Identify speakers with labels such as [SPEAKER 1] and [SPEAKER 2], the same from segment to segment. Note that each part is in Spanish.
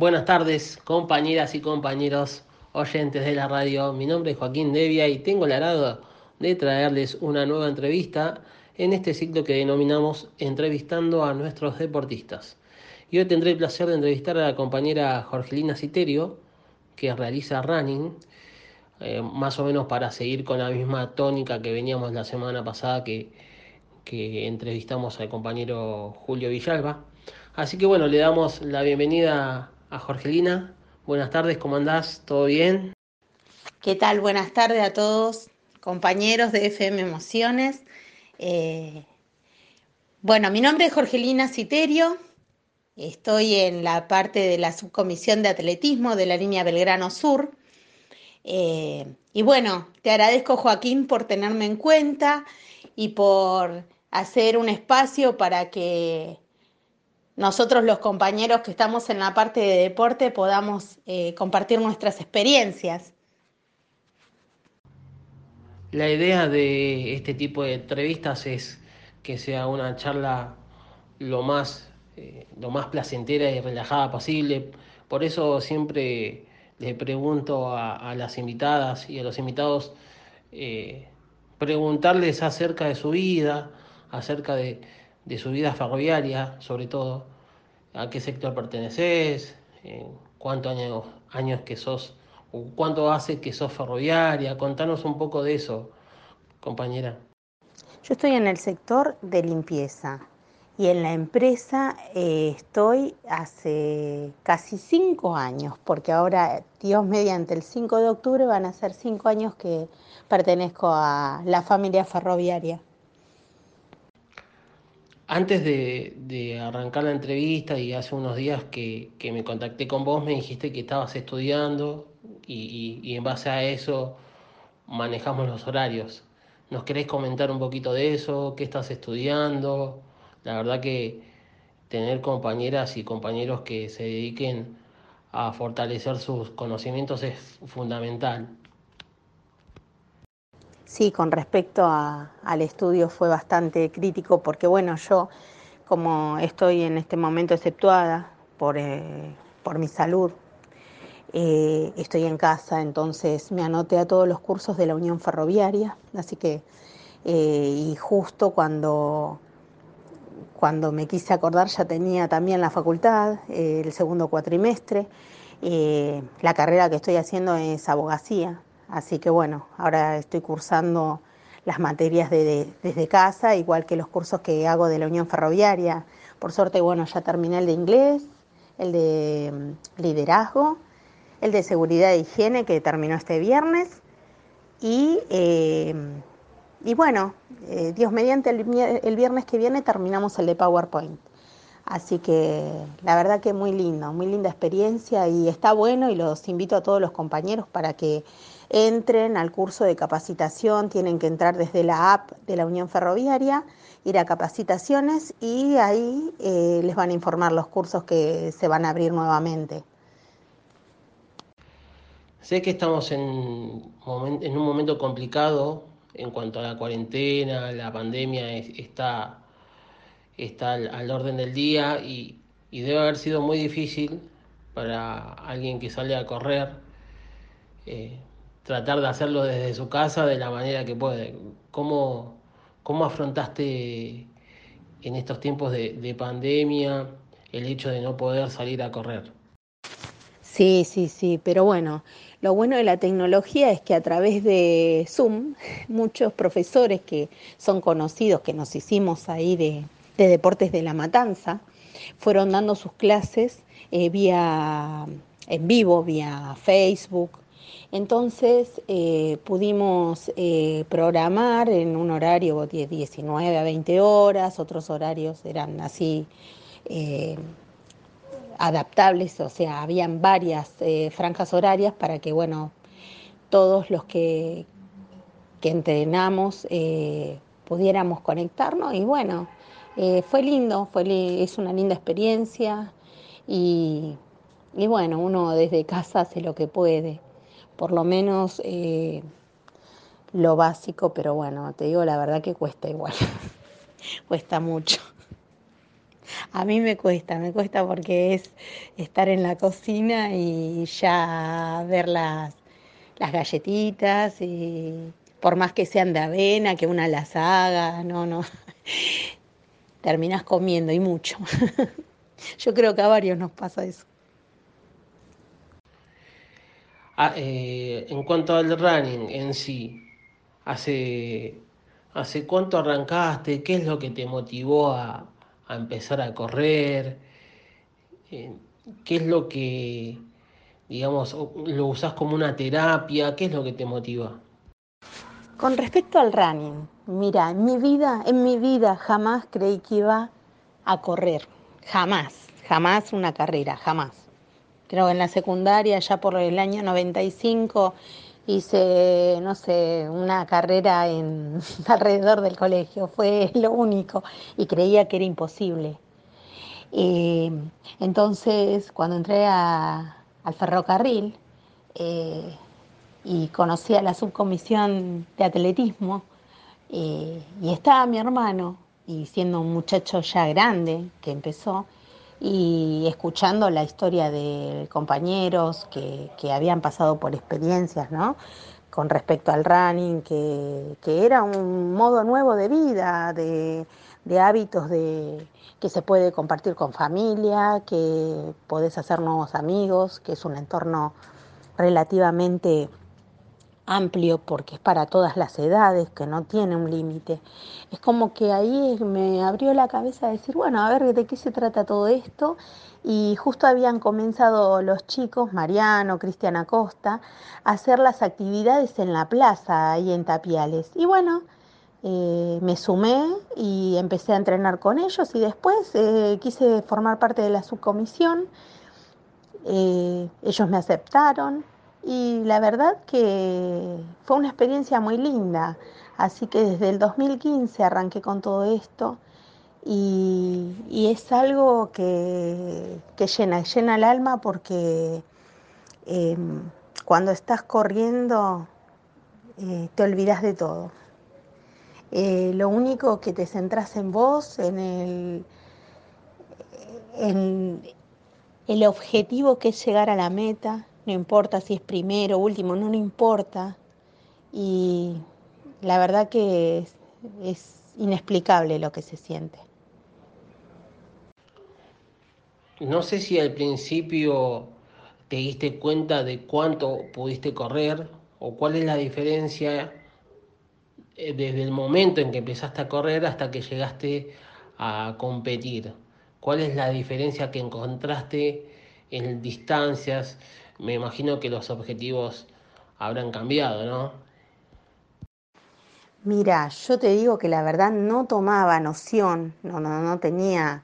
[SPEAKER 1] Buenas tardes, compañeras y compañeros oyentes de la radio. Mi nombre es Joaquín Devia y tengo el agrado de traerles una nueva entrevista en este ciclo que denominamos Entrevistando a nuestros deportistas. Y hoy tendré el placer de entrevistar a la compañera Jorgelina Citerio, que realiza running, eh, más o menos para seguir con la misma tónica que veníamos la semana pasada que, que entrevistamos al compañero Julio Villalba. Así que bueno, le damos la bienvenida a Jorgelina. Buenas tardes, ¿cómo andás? ¿Todo bien?
[SPEAKER 2] ¿Qué tal? Buenas tardes a todos, compañeros de FM Emociones. Eh, bueno, mi nombre es Jorgelina Citerio. Estoy en la parte de la subcomisión de atletismo de la línea Belgrano Sur. Eh, y bueno, te agradezco Joaquín por tenerme en cuenta y por hacer un espacio para que nosotros los compañeros que estamos en la parte de deporte podamos eh, compartir nuestras experiencias.
[SPEAKER 1] La idea de este tipo de entrevistas es que sea una charla lo más, eh, lo más placentera y relajada posible. Por eso siempre le pregunto a, las invitadas y a los invitados eh, preguntarles acerca de su vida, acerca de, de su vida ferroviaria, sobre todo, a qué sector perteneces, eh, cuántos años, años que sos, cuánto hace que sos ferroviaria, contanos un poco de eso, compañera.
[SPEAKER 2] Yo estoy en el sector de limpieza y en la empresa eh, estoy hace casi cinco años, porque ahora, Dios mediante el 5 de octubre, van a ser cinco años que pertenezco a la familia ferroviaria.
[SPEAKER 1] Antes de, arrancar la entrevista y hace unos días que, me contacté con vos, me dijiste que estabas estudiando y, en base a eso manejamos los horarios. ¿Nos querés comentar un poquito de eso? ¿Qué estás estudiando? La verdad que tener compañeras y compañeros que se dediquen a fortalecer sus conocimientos es fundamental.
[SPEAKER 2] Sí, con respecto al estudio fue bastante crítico porque, bueno, yo como estoy en este momento exceptuada por, eh, por mi salud, eh, estoy en casa, entonces me anoté a todos los cursos de la Unión Ferroviaria, así que, eh, y justo cuando, cuando me quise acordar ya tenía también la facultad, el segundo cuatrimestre, la carrera que estoy haciendo es abogacía, Así que bueno, ahora estoy cursando las materias desde casa, igual que los cursos que hago de la Unión Ferroviaria. Por suerte, bueno, ya terminé el de inglés, el de mm, liderazgo, el de seguridad e higiene que terminó este viernes. Y, eh, y bueno, eh, Dios mediante, el, viernes que viene terminamos el de PowerPoint. Así que la verdad que muy lindo, muy linda experiencia y está bueno y los invito a todos los compañeros para que entren al curso de capacitación, tienen que entrar desde la app de la Unión Ferroviaria, ir a capacitaciones y ahí eh, les van a informar los cursos que se van a abrir nuevamente.
[SPEAKER 1] Sé que estamos en, un momento complicado en cuanto a la cuarentena, la pandemia está, está al, orden del día y, debe haber sido muy difícil para alguien que sale a correr. Eh, tratar de hacerlo desde su casa de la manera que puede. ¿Cómo, cómo afrontaste en estos tiempos de, pandemia el hecho de no poder salir a correr?
[SPEAKER 2] Sí, sí, sí, pero bueno, lo bueno de la tecnología es que a través de Zoom, muchos profesores que son conocidos, que nos hicimos ahí de, Deportes de la Matanza, fueron dando sus clases eh, vía en vivo, vía Facebook, entonces eh, pudimos eh, programar en un horario de 19 a 20 horas, otros horarios eran así eh, adaptables, o sea, habían varias franjas horarias para que, bueno, todos los que, que entrenamos pudiéramos conectarnos y bueno, fue lindo, fue, es una linda experiencia y, y bueno, uno desde casa hace lo que puede por lo menos eh, lo básico, pero bueno, te digo la verdad que cuesta igual, cuesta mucho. A mí me cuesta, me cuesta porque es estar en la cocina y ya ver las, las galletitas y por más que sean de avena, que una las haga, no, no. Terminas comiendo y mucho. Yo creo que a varios nos pasa eso.
[SPEAKER 1] Ah, eh, en cuanto al running en sí, ¿hace, ¿hace cuánto arrancaste? ¿Qué es lo que te motivó a, a empezar a correr? Eh, ¿Qué es lo que, digamos, lo usás como una terapia? ¿Qué es lo que te motiva?
[SPEAKER 2] Con respecto al running, mira, en mi vida, en mi vida jamás creí que iba a correr, jamás, jamás una carrera, jamás. Creo que en la secundaria, ya por el año 95, hice, no sé, una carrera en, alrededor del colegio, fue lo único, y creía que era imposible. Eh, entonces, cuando entré a, al ferrocarril, eh, y conocí a la subcomisión de atletismo eh, y estaba mi hermano y siendo un muchacho ya grande que empezó y escuchando la historia de compañeros que, que habían pasado por experiencias, ¿no? con respecto al running, que, que, era un modo nuevo de vida, de, de hábitos de, que se puede compartir con familia, que podés hacer nuevos amigos, que es un entorno relativamente amplio porque es para todas las edades, que no tiene un límite. Es como que ahí me abrió la cabeza a decir, bueno, a ver de qué se trata todo esto. Y justo habían comenzado los chicos, Mariano, Cristian Acosta, a hacer las actividades en la plaza, ahí en Tapiales. Y bueno, eh, me sumé y empecé a entrenar con ellos y después eh, quise formar parte de la subcomisión. Eh, ellos me aceptaron, y la verdad que fue una experiencia muy linda. Así que desde el 2015 arranqué con todo esto y, es algo que, llena, llena el alma porque em, cuando estás corriendo eh, te olvidas de todo. Eh, lo único que te centras en vos, en el, en el objetivo que es llegar a la meta, no importa si es primero último, no, no importa. Y la verdad que es, es inexplicable lo que se siente.
[SPEAKER 1] No sé si al principio te diste cuenta de cuánto pudiste correr o cuál es la diferencia eh, desde el momento en que empezaste a correr hasta que llegaste a competir. ¿Cuál es la diferencia que encontraste en distancias, me imagino que los objetivos habrán cambiado, ¿no?
[SPEAKER 2] Mira, yo te digo que la verdad no tomaba noción, no, no, no tenía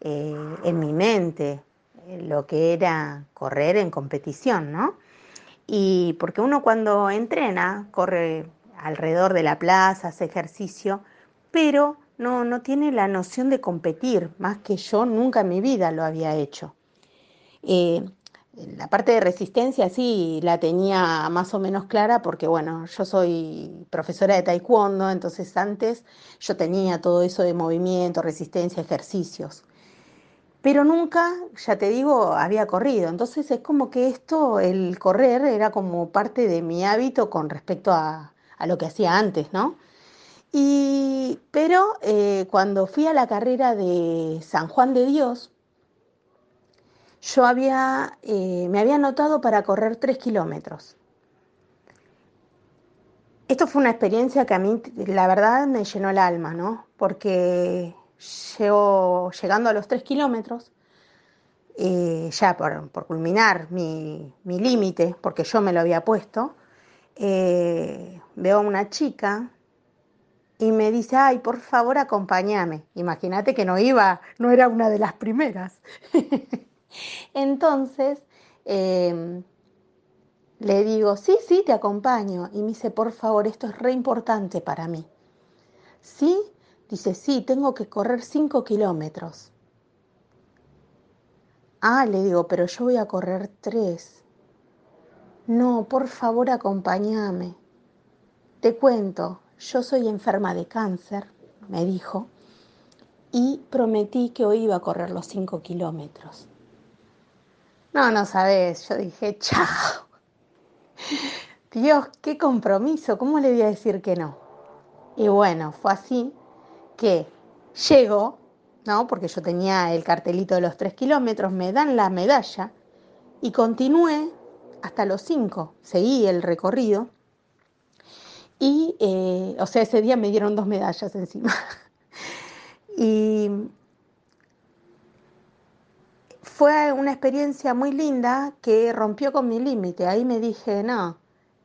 [SPEAKER 2] eh, en mi mente eh, lo que era correr en competición, ¿no? Y porque uno cuando entrena, corre alrededor de la plaza, hace ejercicio, pero no, no tiene la noción de competir, más que yo nunca en mi vida lo había hecho. Eh, la parte de resistencia sí la tenía más o menos clara porque, bueno, yo soy profesora de taekwondo, entonces antes yo tenía todo eso de movimiento, resistencia, ejercicios. Pero nunca, ya te digo, había corrido. Entonces es como que esto, el correr, era como parte de mi hábito con respecto a, lo que hacía antes, ¿no? Y, pero eh, cuando fui a la carrera de San Juan de Dios, yo había, eh, me había anotado para correr tres kilómetros. Esto fue una experiencia que a mí, la verdad, me llenó el alma, ¿no? Porque llegando a los tres kilómetros, eh, ya por, culminar mi, límite, porque yo me lo había puesto, eh, veo a una chica y me dice, ay, por favor, acompáñame. Imagínate que no iba, no era una de las primeras. Entonces, em, le digo, sí, sí, te acompaño. Y me dice, por favor, esto es re importante para mí. ¿Sí? Dice, sí, tengo que correr cinco kilómetros. Ah, le digo, pero yo voy a correr tres. No, por favor, acompáñame. Te cuento, yo soy enferma de cáncer, me dijo, y prometí que hoy iba a correr los 5 kilómetros. No, no sabes, yo dije, chao. Dios, qué compromiso, ¿cómo le voy a decir que no? Y bueno, fue así que llego, ¿no? Porque yo tenía el cartelito de los 3 kilómetros, me dan la medalla y continué hasta los 5, seguí el recorrido. Y, eh, o sea, ese día me dieron dos medallas encima. y fue una experiencia muy linda que rompió con mi límite. Ahí me dije, no,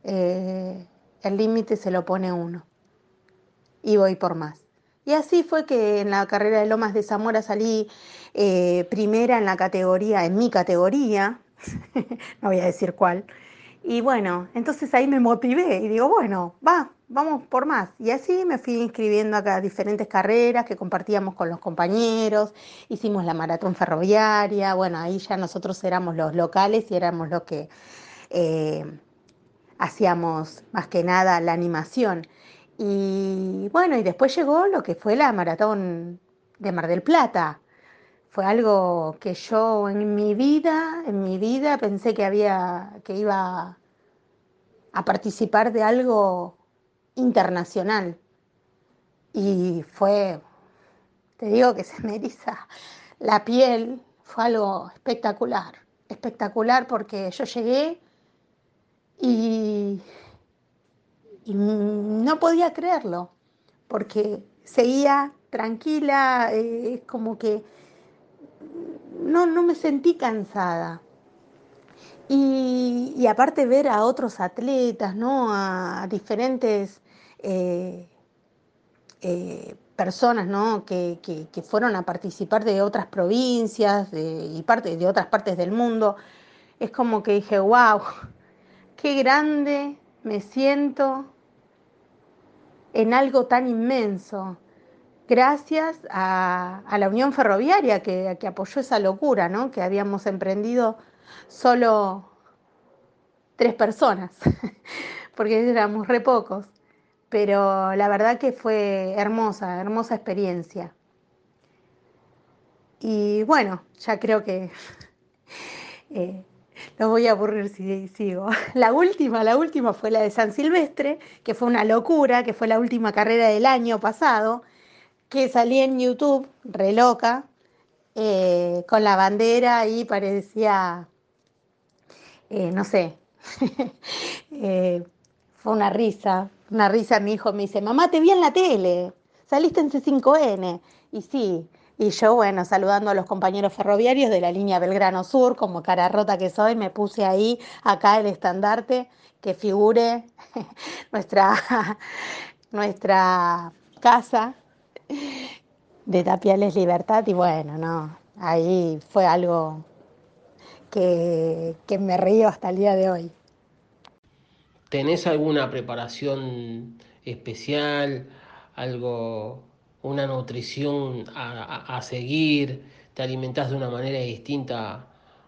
[SPEAKER 2] eh, el límite se lo pone uno. Y voy por más. Y así fue que en la carrera de Lomas de Zamora salí eh, primera en la categoría, en mi categoría, no voy a decir cuál. Y bueno, entonces ahí me motivé y digo, bueno, va, vamos por más. Y así me fui inscribiendo a diferentes carreras que compartíamos con los compañeros, hicimos la maratón ferroviaria, bueno, ahí ya nosotros éramos los locales y éramos los que eh, hacíamos más que nada la animación. Y bueno, y después llegó lo que fue la maratón de Mar del Plata. Fue algo que yo en mi vida, en mi vida pensé que había, que iba a participar de algo internacional. Y fue, te digo que se me eriza la piel, fue algo espectacular, espectacular porque yo llegué y, no podía creerlo, porque seguía tranquila, es eh, como que me sentí cansada. Y, aparte ver a otros atletas, ¿no? a diferentes eh, eh, personas ¿no? que, fueron a participar de otras provincias y parte, de otras partes del mundo, es como que dije, wow, qué grande me siento en algo tan inmenso. Gracias a, la Unión Ferroviaria que, que, apoyó esa locura, ¿no? que habíamos emprendido solo tres personas, porque éramos re pocos pero la verdad que fue hermosa, hermosa experiencia. Y bueno, ya creo que eh, voy a aburrir si sigo. La última, la última fue la de San Silvestre, que fue una locura, que fue la última carrera del año pasado, que salí en YouTube, re loca, eh, con la bandera y parecía, eh, no sé, fue una risa, una risa. Mi hijo me dice, mamá, te vi en la tele, saliste en C5N. Y sí, y yo, bueno, saludando a los compañeros ferroviarios de la línea Belgrano Sur, como cara rota que soy, me puse ahí, acá el estandarte, que figure nuestra, nuestra casa de Tapiales Libertad. Y bueno, no, ahí fue algo que, que me río hasta el día de hoy.
[SPEAKER 1] ¿Tenés alguna preparación especial, algo, una nutrición a, seguir? ¿Te alimentás de una manera distinta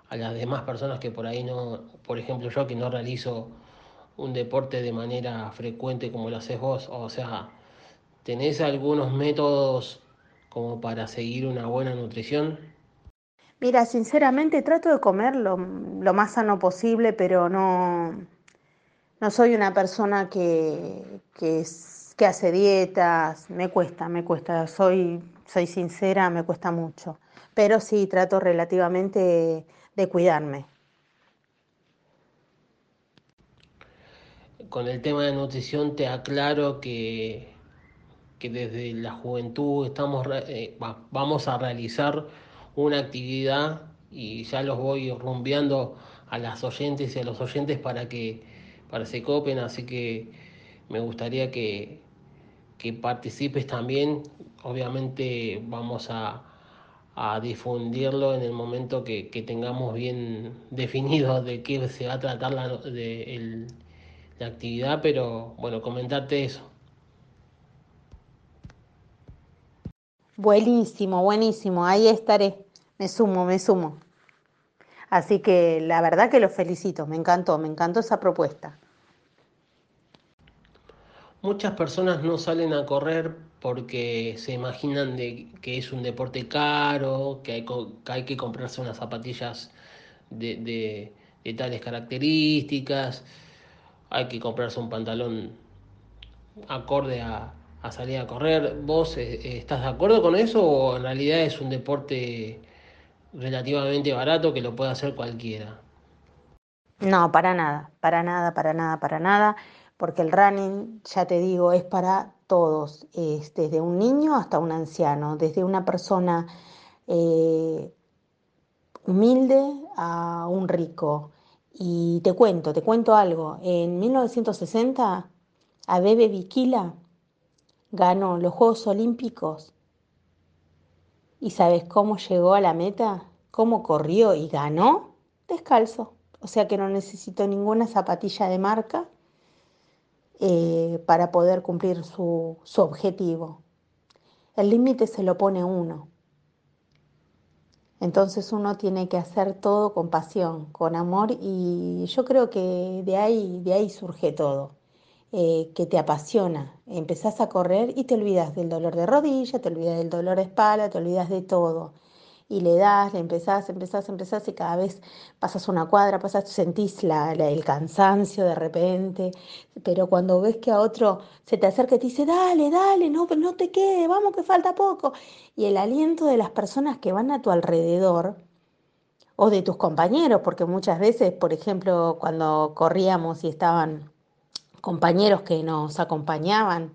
[SPEAKER 1] a las demás personas que por ahí no, por ejemplo yo que no realizo un deporte de manera frecuente como lo haces vos? O sea, ¿tenés algunos métodos como para seguir una buena nutrición?
[SPEAKER 2] Mira, sinceramente trato de comer lo más sano posible, pero no, no soy una persona que, que, hace dietas, me cuesta, me cuesta, soy, soy sincera, me cuesta mucho, pero sí trato relativamente de cuidarme.
[SPEAKER 1] Con el tema de nutrición te aclaro que, que desde la juventud estamos, eh, vamos a realizar una actividad y ya los voy rumbeando a las oyentes y a los oyentes para que para copen, así que me gustaría que, participes también. Obviamente vamos a, difundirlo en el momento que, tengamos bien definido de qué se va a tratar la, de, la actividad, pero bueno, comentarte eso.
[SPEAKER 2] Buenísimo, buenísimo, ahí estaré, me sumo, me sumo. Así que la verdad que los felicito, me encantó, me encantó esa propuesta.
[SPEAKER 1] Muchas personas no salen a correr porque se imaginan de que es un deporte caro, que hay, que, comprarse unas zapatillas de, tales características, hay que comprarse un pantalón acorde a, a salir a correr. ¿Vos eh, estás de acuerdo con eso o en realidad es un deporte relativamente barato que lo puede hacer cualquiera?
[SPEAKER 2] No, para nada, para nada, para nada, para nada, porque el running, ya te digo, es para todos, es desde un niño hasta un anciano, desde una persona eh, humilde a un rico. Y te cuento, te cuento algo, en 1960 Abebe Bikila ganó los Juegos Olímpicos. ¿Y sabes cómo llegó a la meta? ¿Cómo corrió y ganó? Descalzo o sea que no necesito ninguna zapatilla de marca eh, para poder cumplir su, su objetivo. El límite se lo pone uno. Entonces uno tiene que hacer todo con pasión, con amor y yo creo que de ahí, de ahí surge todo, eh, que te apasiona. Empezás a correr y te olvidas del dolor de rodilla, te olvidas del dolor de espalda, te olvidas de todo. Y le das, le empezás, empezás, empezás y cada vez pasas una cuadra, pasas, sentís la, el cansancio de repente, pero cuando ves que a otro se te acerca y te dice, dale, dale, no, no te quede, vamos que falta poco, y el aliento de las personas que van a tu alrededor, o de tus compañeros, porque muchas veces, por ejemplo, cuando corríamos y estaban compañeros que nos acompañaban,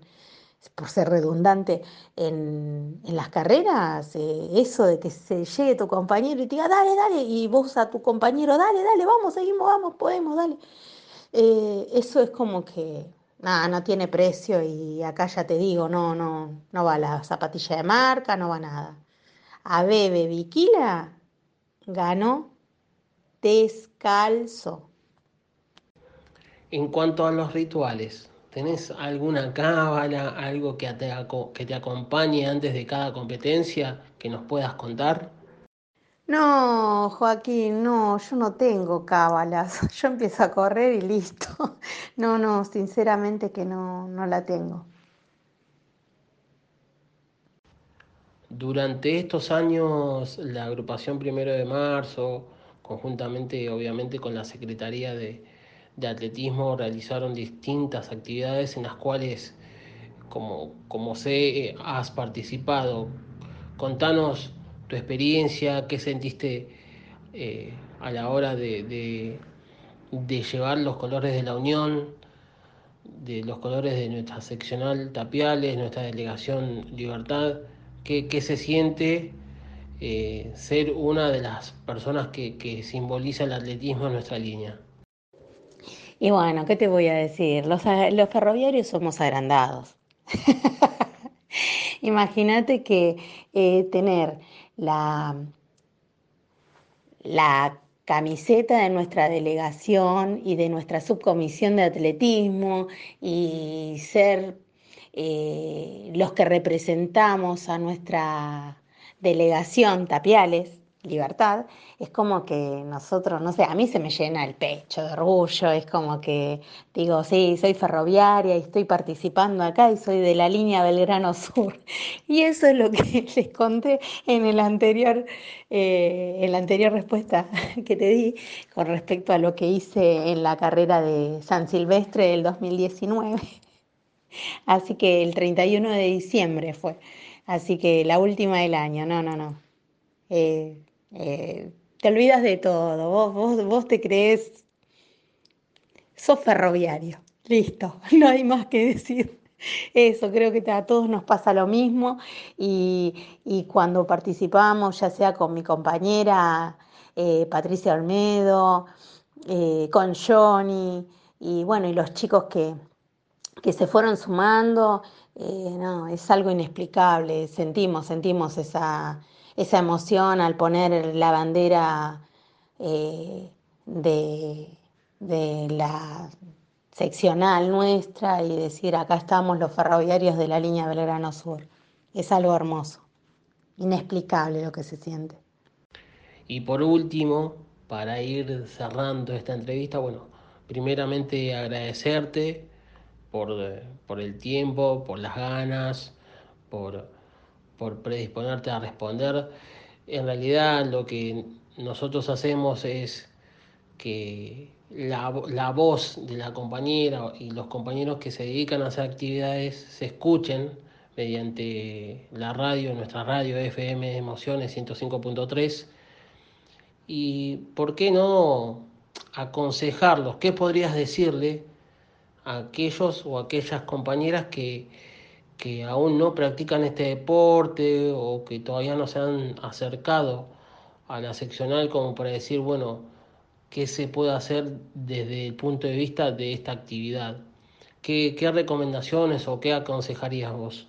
[SPEAKER 2] por ser redundante, en, las carreras, eh, eso de que se llegue tu compañero y te diga, dale, dale, y vos a tu compañero, dale, dale, vamos, seguimos, vamos, podemos, dale. Eh, eso es como que, nada, no tiene precio y acá ya te digo, no, no, no va la zapatilla de marca, no va nada. A Bebe Viquila ganó descalzo.
[SPEAKER 1] En cuanto a los rituales, ¿Tenés alguna cábala, algo que te, que te acompañe antes de cada competencia que nos puedas contar?
[SPEAKER 2] No, Joaquín, no, yo no tengo cábalas. Yo empiezo a correr y listo. No, no, sinceramente que no, no la tengo.
[SPEAKER 1] Durante estos años, la agrupación Primero de Marzo, conjuntamente obviamente con la Secretaría de, de atletismo realizaron distintas actividades en las cuales, como, como sé, eh, has participado. Contanos tu experiencia, qué sentiste eh, a la hora de, de, llevar los colores de la Unión, de los colores de nuestra seccional Tapiales, nuestra delegación Libertad, qué, qué se siente eh, ser una de las personas que, que simboliza el atletismo en nuestra línea.
[SPEAKER 2] Y bueno, ¿qué te voy a decir? Los, ferroviarios somos agrandados. Imagínate que eh, tener la, la camiseta de nuestra delegación y de nuestra subcomisión de atletismo y ser eh, los que representamos a nuestra delegación Tapiales, libertad, es como que nosotros, no sé, a mí se me llena el pecho de orgullo, es como que digo, sí, soy ferroviaria y estoy participando acá y soy de la línea Belgrano Sur. Y eso es lo que les conté en, el anterior, eh, en la anterior respuesta que te di con respecto a lo que hice en la carrera de San Silvestre del 2019. Así que el 31 de diciembre fue. Así que la última del año, no, no, no. Eh, eh, te olvidas de todo, vos, vos, vos te crees, sos ferroviario, listo, no hay más que decir. Eso, creo que a todos nos pasa lo mismo y, cuando participamos, ya sea con mi compañera eh, Patricia Olmedo, eh, con Johnny y bueno, y los chicos que, que se fueron sumando, no, es algo inexplicable, sentimos, sentimos esa, esa emoción al poner la bandera eh, de, la seccional nuestra y decir acá estamos los ferroviarios de la línea Belgrano Sur. Es algo hermoso, inexplicable lo que se siente.
[SPEAKER 1] Y por último, para ir cerrando esta entrevista, bueno, primeramente agradecerte por, por el tiempo, por las ganas, por, por predisponerte a responder. En realidad lo que nosotros hacemos es que la, la, voz de la compañera y los compañeros que se dedican a hacer actividades se escuchen mediante la radio, nuestra radio FM Emociones 105.3 y por qué no aconsejarlos, qué podrías decirle a aquellos o aquellas compañeras que, que aún no practican este deporte o que todavía no se han acercado a la seccional como para decir, bueno, qué se puede hacer desde el punto de vista de esta actividad. ¿Qué, qué recomendaciones o qué aconsejarías vos?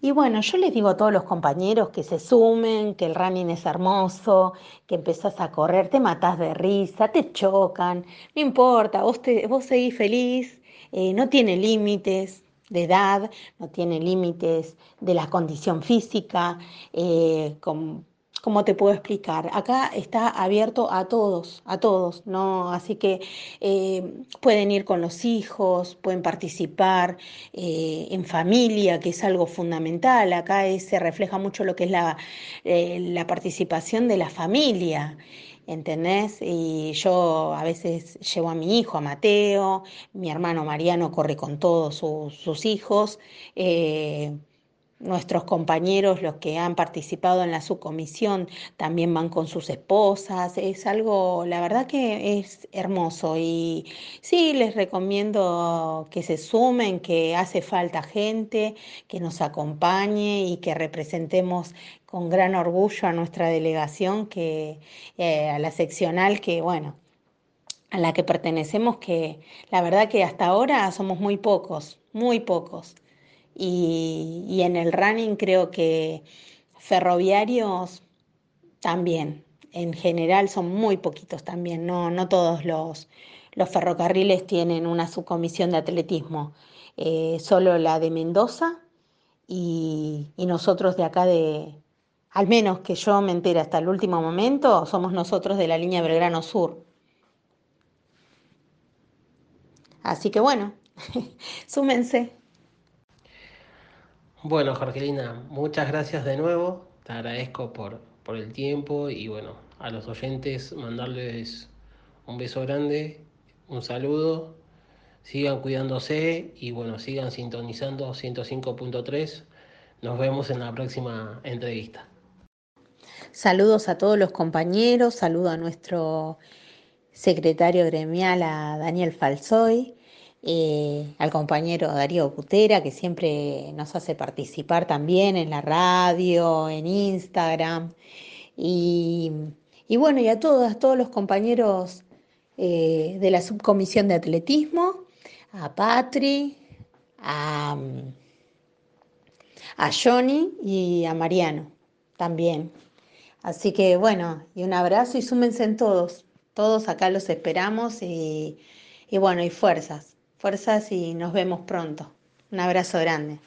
[SPEAKER 2] Y bueno, yo les digo a todos los compañeros que se sumen, que el running es hermoso, que empezás a correr, te matás de risa, te chocan, no importa, vos, te, vos seguís feliz, eh, no tiene límites de edad, no tiene límites de la condición física, eh, con, ¿cómo te puedo explicar? Acá está abierto a todos, a todos, ¿no? Así que eh, pueden ir con los hijos, pueden participar eh, en familia, que es algo fundamental. Acá se refleja mucho lo que es la, eh, la participación de la familia. ¿entendés? Y yo a veces llevo a mi hijo, a Mateo, mi hermano Mariano corre con todos sus, hijos. Nuestros compañeros, los que han participado en la subcomisión, también van con sus esposas. Es algo, la verdad que es hermoso y sí, les recomiendo que se sumen, que hace falta gente, que nos acompañe y que representemos con gran orgullo a nuestra delegación, que, eh, a la seccional, que bueno, a la que pertenecemos, que la verdad que hasta ahora somos muy pocos, muy pocos y, en el running creo que ferroviarios también, en general son muy poquitos también, no, no todos los, los ferrocarriles tienen una subcomisión de atletismo, eh, solo la de Mendoza y, y, nosotros de acá de, al menos que yo me entere hasta el último momento, somos nosotros de la línea Belgrano Sur. Así que bueno, súmense.
[SPEAKER 1] Bueno, Jorgelina, muchas gracias de nuevo. Te agradezco por, por el tiempo y bueno, a los oyentes mandarles un beso grande, un saludo. Sigan cuidándose y bueno, sigan sintonizando 105.3. Nos vemos en la próxima entrevista.
[SPEAKER 2] Saludos a todos los compañeros, saludo a nuestro secretario gremial, a Daniel Falsoy eh, al compañero Darío Butera, que siempre nos hace participar también en la radio, en Instagram. Y, bueno, y a todos, todos los compañeros eh, de la subcomisión de atletismo, a Patri, a, a Johnny y a Mariano también. Así que bueno, y un abrazo y súmense en todos. Todos acá los esperamos y, y bueno, y fuerzas fuerzas y nos vemos pronto. Un abrazo grande.